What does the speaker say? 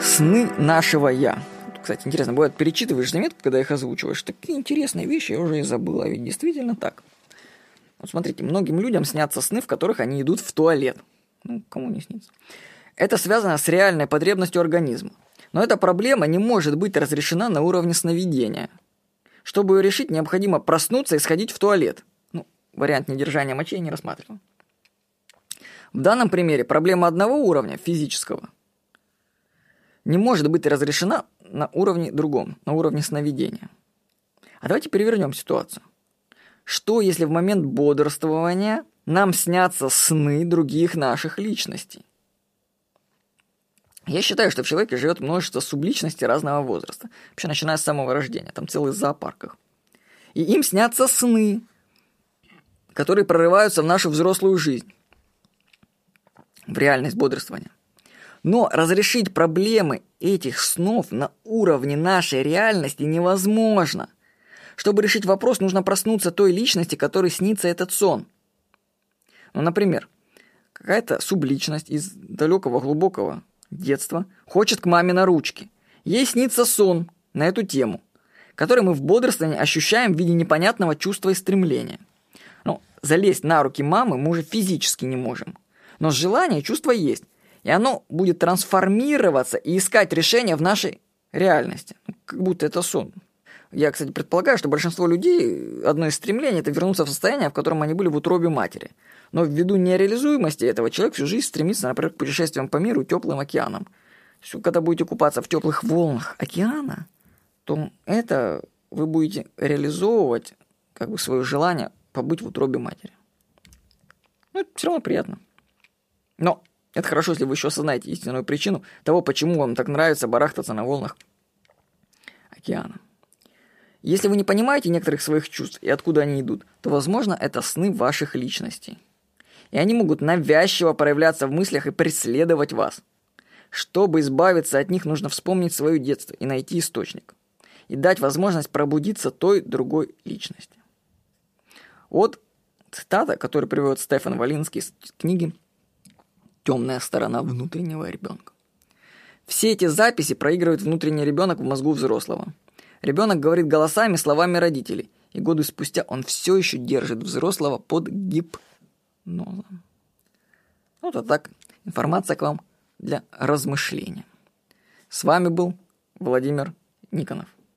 Сны нашего «я». Кстати, интересно, бывает, перечитываешь заметки, когда их озвучиваешь. Такие интересные вещи я уже и забыл, а ведь действительно так. Вот смотрите, многим людям снятся сны, в которых они идут в туалет. Ну, кому не снится. Это связано с реальной потребностью организма. Но эта проблема не может быть разрешена на уровне сновидения. Чтобы ее решить, необходимо проснуться и сходить в туалет. Ну, вариант недержания мочи я не рассматривал. В данном примере проблема одного уровня, физического, не может быть разрешена на уровне другом, на уровне сновидения. А давайте перевернем ситуацию. Что, если в момент бодрствования нам снятся сны других наших личностей? Я считаю, что в человеке живет множество субличностей разного возраста, вообще начиная с самого рождения, там целый зоопарках. И им снятся сны, которые прорываются в нашу взрослую жизнь, в реальность бодрствования. Но разрешить проблемы этих снов на уровне нашей реальности невозможно. Чтобы решить вопрос, нужно проснуться той личности, которой снится этот сон. Ну, например, какая-то субличность из далекого глубокого детства хочет к маме на ручки. Ей снится сон на эту тему, который мы в бодрствовании ощущаем в виде непонятного чувства и стремления. Ну, залезть на руки мамы мы уже физически не можем. Но желание и чувство есть. И оно будет трансформироваться и искать решение в нашей реальности. Ну, как будто это сон. Я, кстати, предполагаю, что большинство людей, одно из стремлений – это вернуться в состояние, в котором они были в утробе матери. Но ввиду нереализуемости этого человек всю жизнь стремится, например, к путешествиям по миру теплым океаном. Все, когда будете купаться в теплых волнах океана, то это вы будете реализовывать как бы свое желание побыть в утробе матери. Ну, это все равно приятно. Но это хорошо, если вы еще осознаете истинную причину того, почему вам так нравится барахтаться на волнах океана. Если вы не понимаете некоторых своих чувств и откуда они идут, то, возможно, это сны ваших личностей. И они могут навязчиво проявляться в мыслях и преследовать вас. Чтобы избавиться от них, нужно вспомнить свое детство и найти источник. И дать возможность пробудиться той другой личности. Вот цитата, которую приводит Стефан Валинский из книги темная сторона внутреннего ребенка. Все эти записи проигрывает внутренний ребенок в мозгу взрослого. Ребенок говорит голосами, словами родителей, и годы спустя он все еще держит взрослого под гипнозом. Вот а так, информация к вам для размышления. С вами был Владимир Никонов.